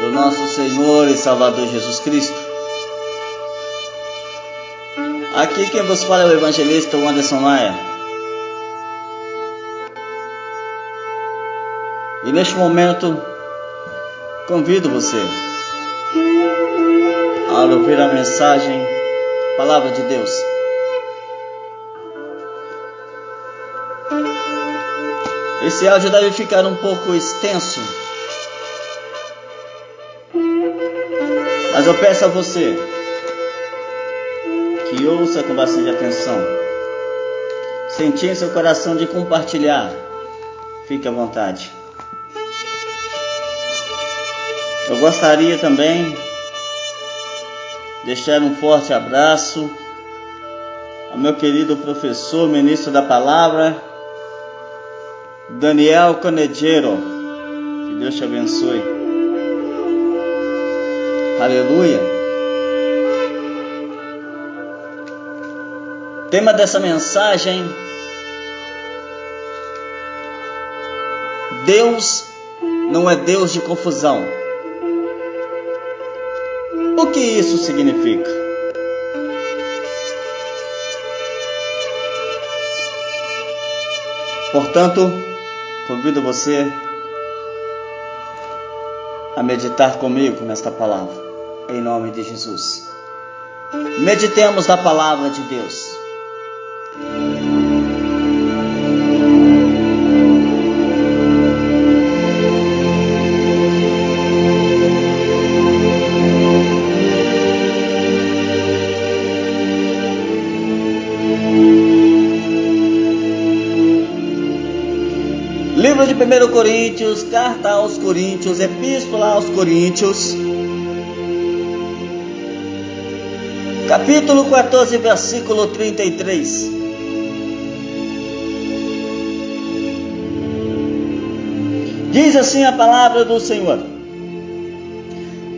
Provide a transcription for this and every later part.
Do nosso Senhor e Salvador Jesus Cristo. Aqui quem vos fala é o evangelista Anderson Maia. E neste momento convido você a ouvir a mensagem, palavra de Deus. Esse áudio deve ficar um pouco extenso. Mas eu peço a você que ouça com bastante atenção. Sentir em seu coração de compartilhar, fique à vontade. Eu gostaria também de deixar um forte abraço ao meu querido professor, ministro da palavra, Daniel Canegero. Que Deus te abençoe. Aleluia. Tema dessa mensagem: Deus não é Deus de confusão. O que isso significa? Portanto, Convido você a meditar comigo nesta palavra, em nome de Jesus. Meditemos na palavra de Deus. 1 Coríntios, carta aos Coríntios, epístola aos Coríntios, capítulo 14, versículo 33. Diz assim a palavra do Senhor: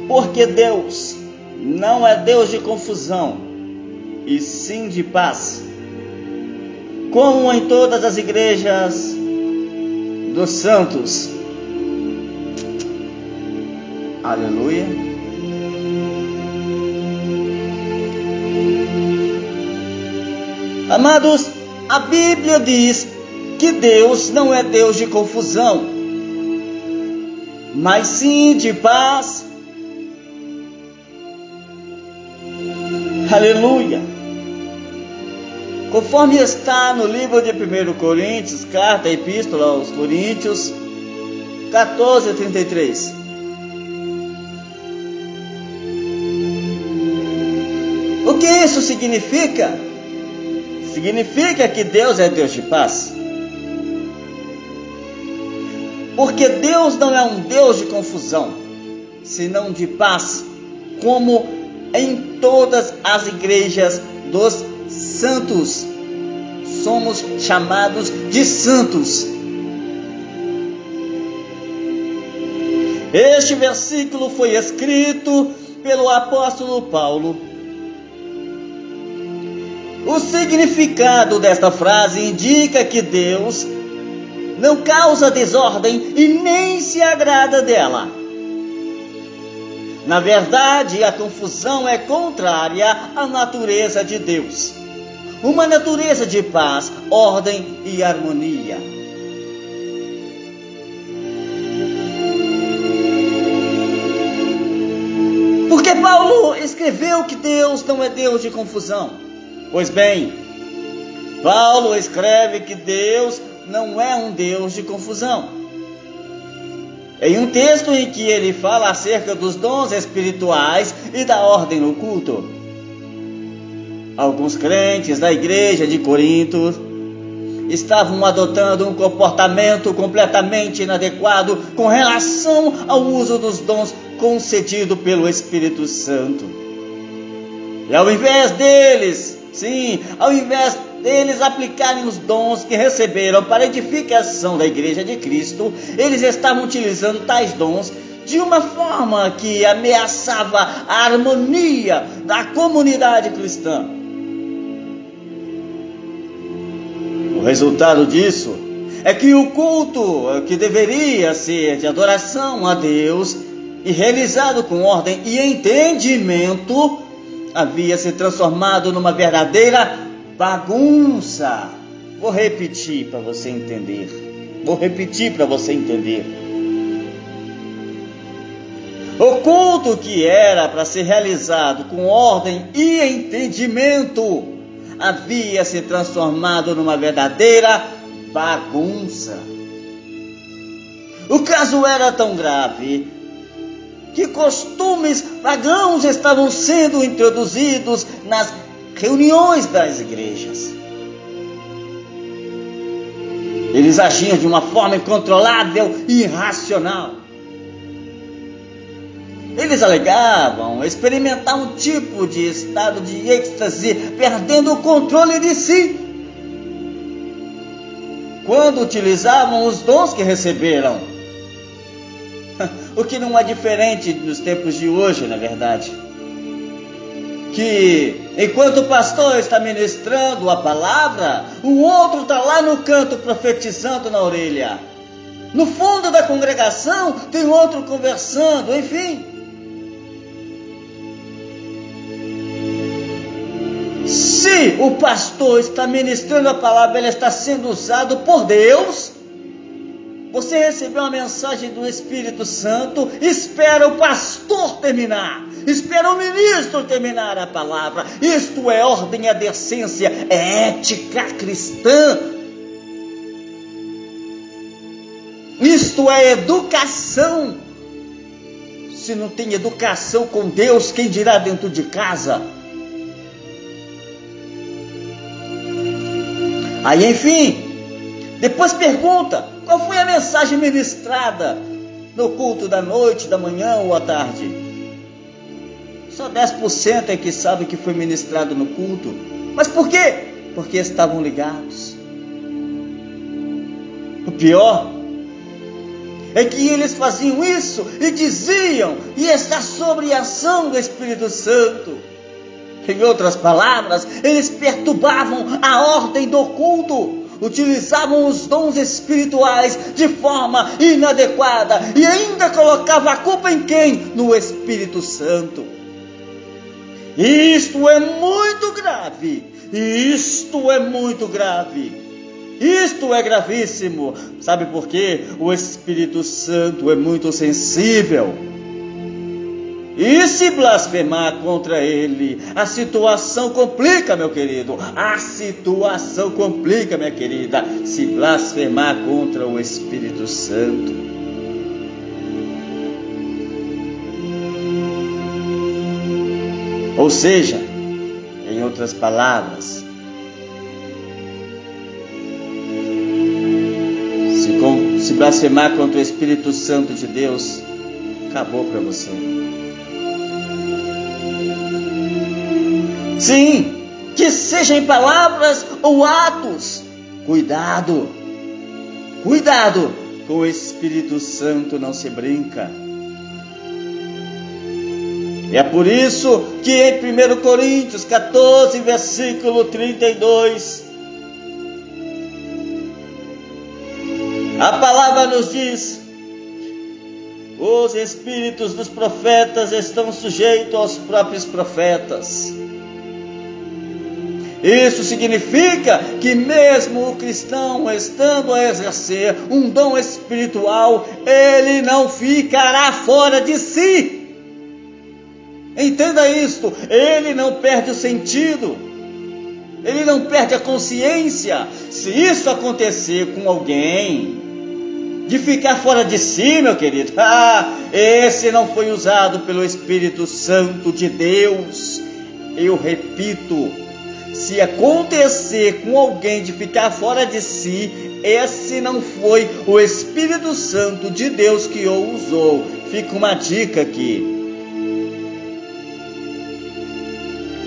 Porque Deus não é Deus de confusão, e sim de paz, como em todas as igrejas dos santos. Aleluia. Amados, a Bíblia diz que Deus não é Deus de confusão, mas sim de paz. Aleluia. Conforme está no livro de 1 Coríntios, carta, epístola aos Coríntios, 14 a 33. O que isso significa? Significa que Deus é Deus de paz. Porque Deus não é um Deus de confusão, senão de paz, como em todas as igrejas dos santos. Somos chamados de santos. Este versículo foi escrito pelo apóstolo Paulo. O significado desta frase indica que Deus não causa desordem e nem se agrada dela. Na verdade, a confusão é contrária à natureza de Deus. Uma natureza de paz, ordem e harmonia. Porque Paulo escreveu que Deus não é Deus de confusão. Pois bem, Paulo escreve que Deus não é um Deus de confusão. Em um texto em que ele fala acerca dos dons espirituais e da ordem no culto. Alguns crentes da igreja de Corinto estavam adotando um comportamento completamente inadequado com relação ao uso dos dons concedido pelo Espírito Santo. E ao invés deles, sim, ao invés deles aplicarem os dons que receberam para edificação da igreja de Cristo, eles estavam utilizando tais dons de uma forma que ameaçava a harmonia da comunidade cristã. O resultado disso é que o culto que deveria ser de adoração a Deus e realizado com ordem e entendimento havia se transformado numa verdadeira bagunça. Vou repetir para você entender. Vou repetir para você entender. O culto que era para ser realizado com ordem e entendimento havia se transformado numa verdadeira bagunça. O caso era tão grave que costumes pagãos estavam sendo introduzidos nas reuniões das igrejas. Eles agiam de uma forma incontrolável e irracional. Eles alegavam experimentar um tipo de estado de êxtase, perdendo o controle de si, quando utilizavam os dons que receberam. O que não é diferente nos tempos de hoje, na verdade que enquanto o pastor está ministrando a palavra, o outro está lá no canto profetizando na orelha. No fundo da congregação tem outro conversando, enfim. Se o pastor está ministrando a palavra, ele está sendo usado por Deus você recebeu uma mensagem do Espírito Santo, espera o pastor terminar, espera o ministro terminar a palavra. Isto é ordem, é decência, é ética cristã. Isto é educação. Se não tem educação com Deus, quem dirá dentro de casa? Aí, enfim, depois pergunta: qual foi a mensagem ministrada no culto da noite, da manhã ou à tarde? Só 10% é que sabe que foi ministrado no culto. Mas por quê? Porque estavam ligados. O pior é que eles faziam isso e diziam, e está sobre a ação do Espírito Santo. Em outras palavras, eles perturbavam a ordem do culto utilizavam os dons espirituais de forma inadequada e ainda colocava a culpa em quem? No Espírito Santo. Isto é muito grave. Isto é muito grave. Isto é gravíssimo. Sabe por quê? O Espírito Santo é muito sensível. E se blasfemar contra ele, a situação complica, meu querido. A situação complica, minha querida, se blasfemar contra o Espírito Santo. Ou seja, em outras palavras, se, se blasfemar contra o Espírito Santo de Deus, acabou para você. Sim, que seja em palavras ou atos. Cuidado, cuidado, com o Espírito Santo não se brinca. É por isso que em 1 Coríntios 14, versículo 32, a palavra nos diz: os espíritos dos profetas estão sujeitos aos próprios profetas. Isso significa que, mesmo o cristão estando a exercer um dom espiritual, ele não ficará fora de si. Entenda isto: ele não perde o sentido, ele não perde a consciência. Se isso acontecer com alguém, de ficar fora de si, meu querido, ah, esse não foi usado pelo Espírito Santo de Deus. Eu repito, se acontecer com alguém de ficar fora de si, esse não foi o Espírito Santo de Deus que o usou. Fica uma dica aqui.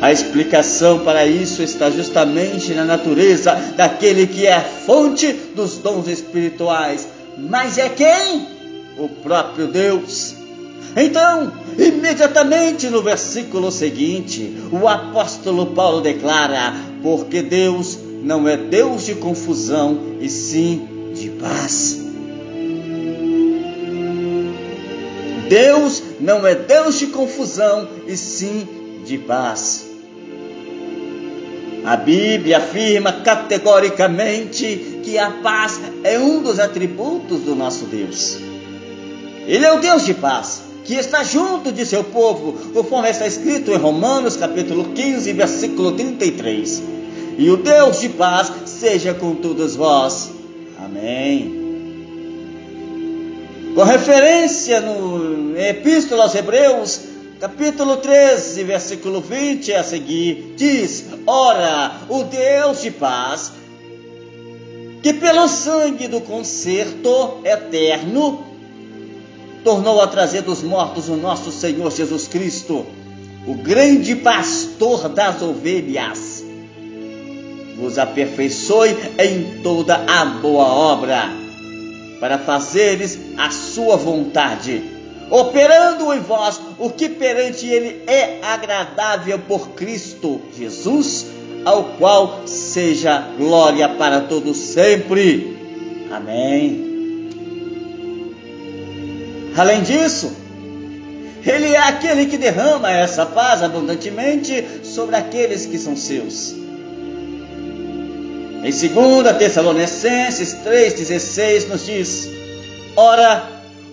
A explicação para isso está justamente na natureza daquele que é a fonte dos dons espirituais. Mas é quem? O próprio Deus. Então, imediatamente no versículo seguinte, o apóstolo Paulo declara: Porque Deus não é Deus de confusão, e sim de paz. Deus não é Deus de confusão, e sim de paz. A Bíblia afirma categoricamente que a paz é um dos atributos do nosso Deus. Ele é o Deus de paz, que está junto de seu povo, conforme está escrito em Romanos capítulo 15, versículo 33. E o Deus de paz seja com todos vós. Amém. Com referência no Epístola aos Hebreus, capítulo 13, versículo 20 a seguir, diz: Ora, o Deus de paz, que pelo sangue do concerto eterno tornou a trazer dos mortos o nosso Senhor Jesus Cristo, o grande pastor das ovelhas, vos aperfeiçoe em toda a boa obra para fazeres a sua vontade, operando em vós o que perante ele é agradável por Cristo Jesus, ao qual seja glória para todos sempre. Amém. Além disso, ele é aquele que derrama essa paz abundantemente sobre aqueles que são seus. Em 2 Tessalonicenses 3,16 nos diz: Ora,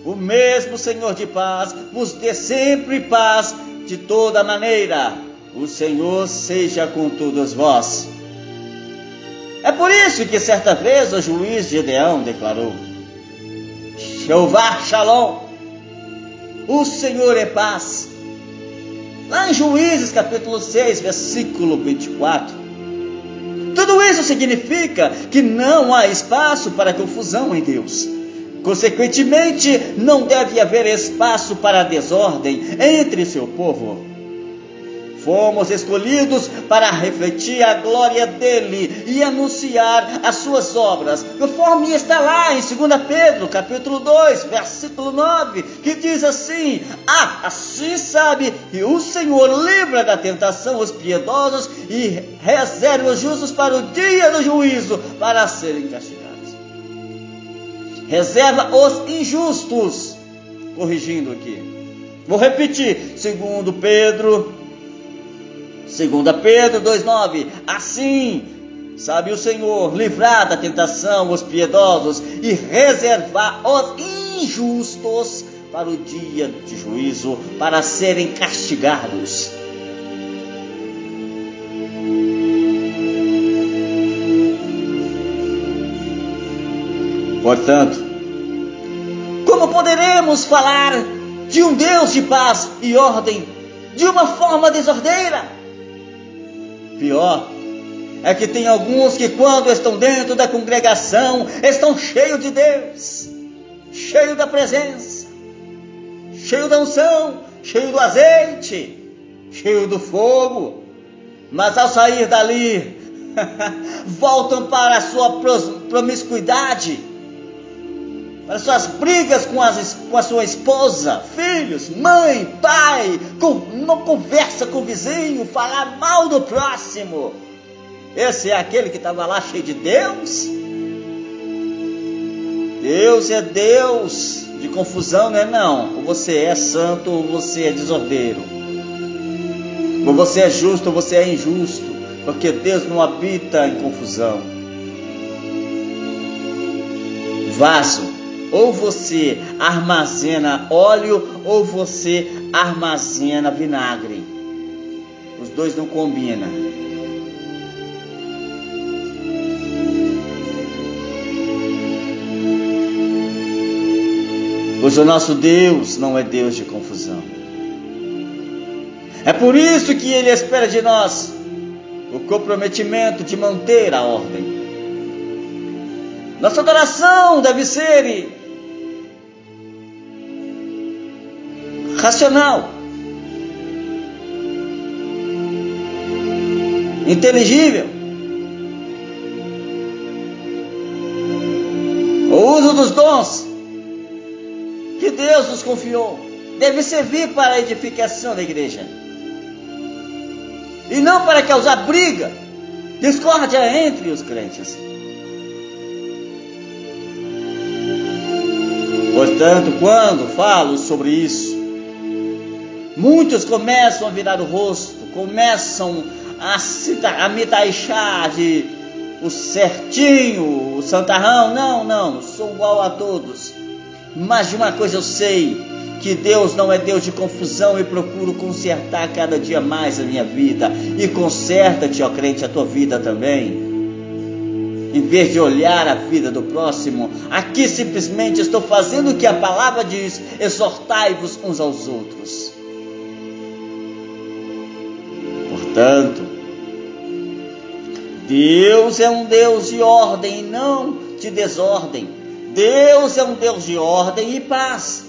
o mesmo Senhor de paz vos dê sempre paz de toda maneira. O Senhor seja com todos vós. É por isso que certa vez o juiz Gedeão declarou: Jeová Shalom, o Senhor é paz. Lá em Juízes capítulo 6, versículo 24. Tudo isso significa que não há espaço para confusão em Deus. Consequentemente, não deve haver espaço para desordem entre seu povo. Fomos escolhidos para refletir a glória dele e anunciar as suas obras, conforme está lá em 2 Pedro, capítulo 2, versículo 9, que diz assim: Ah, assim sabe que o Senhor livra da tentação os piedosos e reserva os justos para o dia do juízo, para serem castigados. Reserva os injustos, corrigindo aqui. Vou repetir, segundo Pedro Segunda Pedro 2:9. Assim, sabe o Senhor livrar da tentação os piedosos e reservar os injustos para o dia de juízo, para serem castigados. Portanto, como poderemos falar de um Deus de paz e ordem de uma forma desordeira? Pior é que tem alguns que, quando estão dentro da congregação, estão cheios de Deus, cheios da presença, cheios da unção, cheios do azeite, cheios do fogo, mas ao sair dali, voltam para a sua promiscuidade, para suas brigas com, as, com a sua esposa, filhos, mãe, pai, com, uma conversa com o vizinho, falar mal do próximo. Esse é aquele que estava lá cheio de Deus? Deus é Deus de confusão, não é não. Ou você é santo ou você é desordeiro. Ou você é justo ou você é injusto. Porque Deus não habita em confusão. Vaso ou você armazena óleo ou você armazena vinagre. Os dois não combinam. Pois o nosso Deus não é Deus de confusão. É por isso que Ele espera de nós o comprometimento de manter a ordem. Nossa adoração deve ser racional, inteligível. O uso dos dons que Deus nos confiou deve servir para a edificação da igreja e não para causar briga, discórdia entre os crentes. Portanto, quando falo sobre isso, muitos começam a virar o rosto, começam a, a me taxar de o certinho, o santarrão. Não, não, sou igual a todos. Mas de uma coisa eu sei, que Deus não é Deus de confusão e procuro consertar cada dia mais a minha vida. E conserta-te, ó crente, a tua vida também. Em vez de olhar a vida do próximo, aqui simplesmente estou fazendo o que a palavra diz: exortai-vos uns aos outros. Deus é um Deus de ordem e não de desordem. Deus é um Deus de ordem e paz.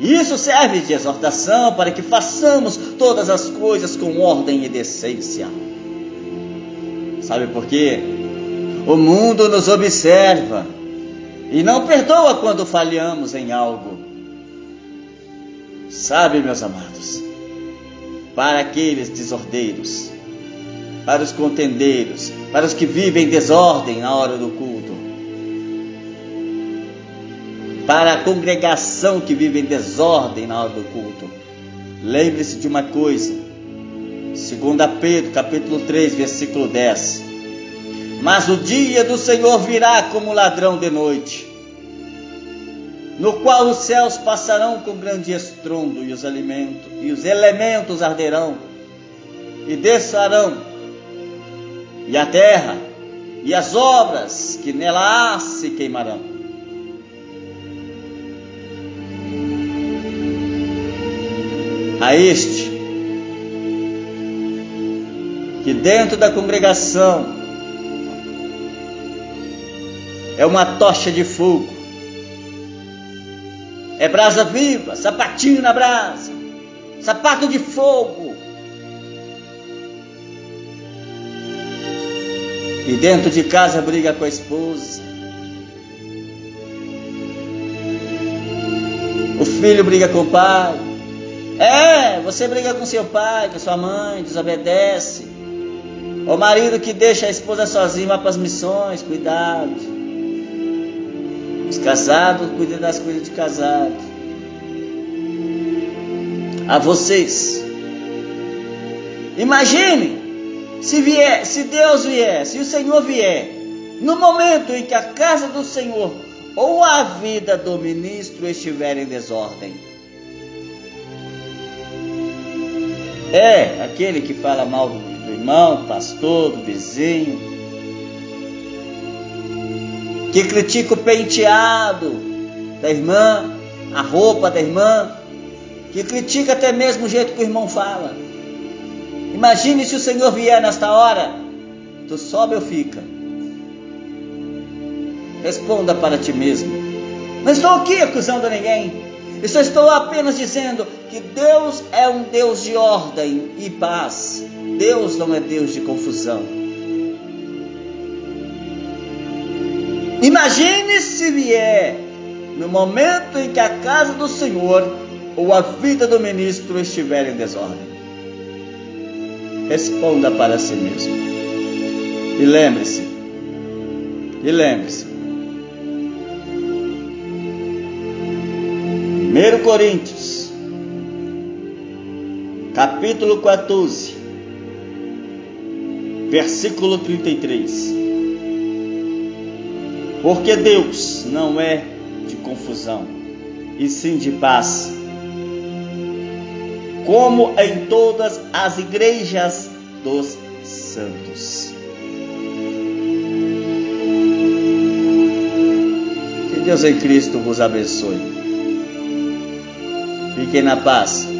Isso serve de exortação para que façamos todas as coisas com ordem e decência. Sabe por quê? O mundo nos observa e não perdoa quando falhamos em algo. Sabe, meus amados, para aqueles desordeiros, para os contendeiros, para os que vivem desordem na hora do culto, para a congregação que vive em desordem na hora do culto. Lembre-se de uma coisa. 2 Pedro, capítulo 3, versículo 10. Mas o dia do Senhor virá como ladrão de noite, no qual os céus passarão com grande estrondo e os alimentos e os elementos arderão e descerão e a terra e as obras que nela há se queimarão. a este que dentro da congregação é uma tocha de fogo, é brasa viva, sapatinho na brasa, sapato de fogo. E dentro de casa briga com a esposa. O filho briga com o pai. É, você briga com seu pai, com sua mãe, desobedece. O marido que deixa a esposa sozinha vai para as missões, cuidado. Os casados cuidem das coisas de casado. A vocês. Imagine se vier, se Deus vier, se o Senhor vier, no momento em que a casa do Senhor ou a vida do ministro estiver em desordem. É aquele que fala mal do, do irmão, do pastor, do vizinho, que critica o penteado da irmã, a roupa da irmã, que critica até mesmo o jeito que o irmão fala. Imagine se o Senhor vier nesta hora, tu sobe ou fica? Responda para ti mesmo. Não estou aqui acusando ninguém. Eu só estou apenas dizendo que Deus é um Deus de ordem e paz. Deus não é Deus de confusão. Imagine se vier no momento em que a casa do Senhor ou a vida do ministro estiver em desordem. Responda para si mesmo. E lembre-se, e lembre-se, 1 Coríntios, capítulo 14, versículo 33. Porque Deus não é de confusão, e sim de paz, como em todas as igrejas dos santos. Que Deus em Cristo vos abençoe. Fiquem na paz.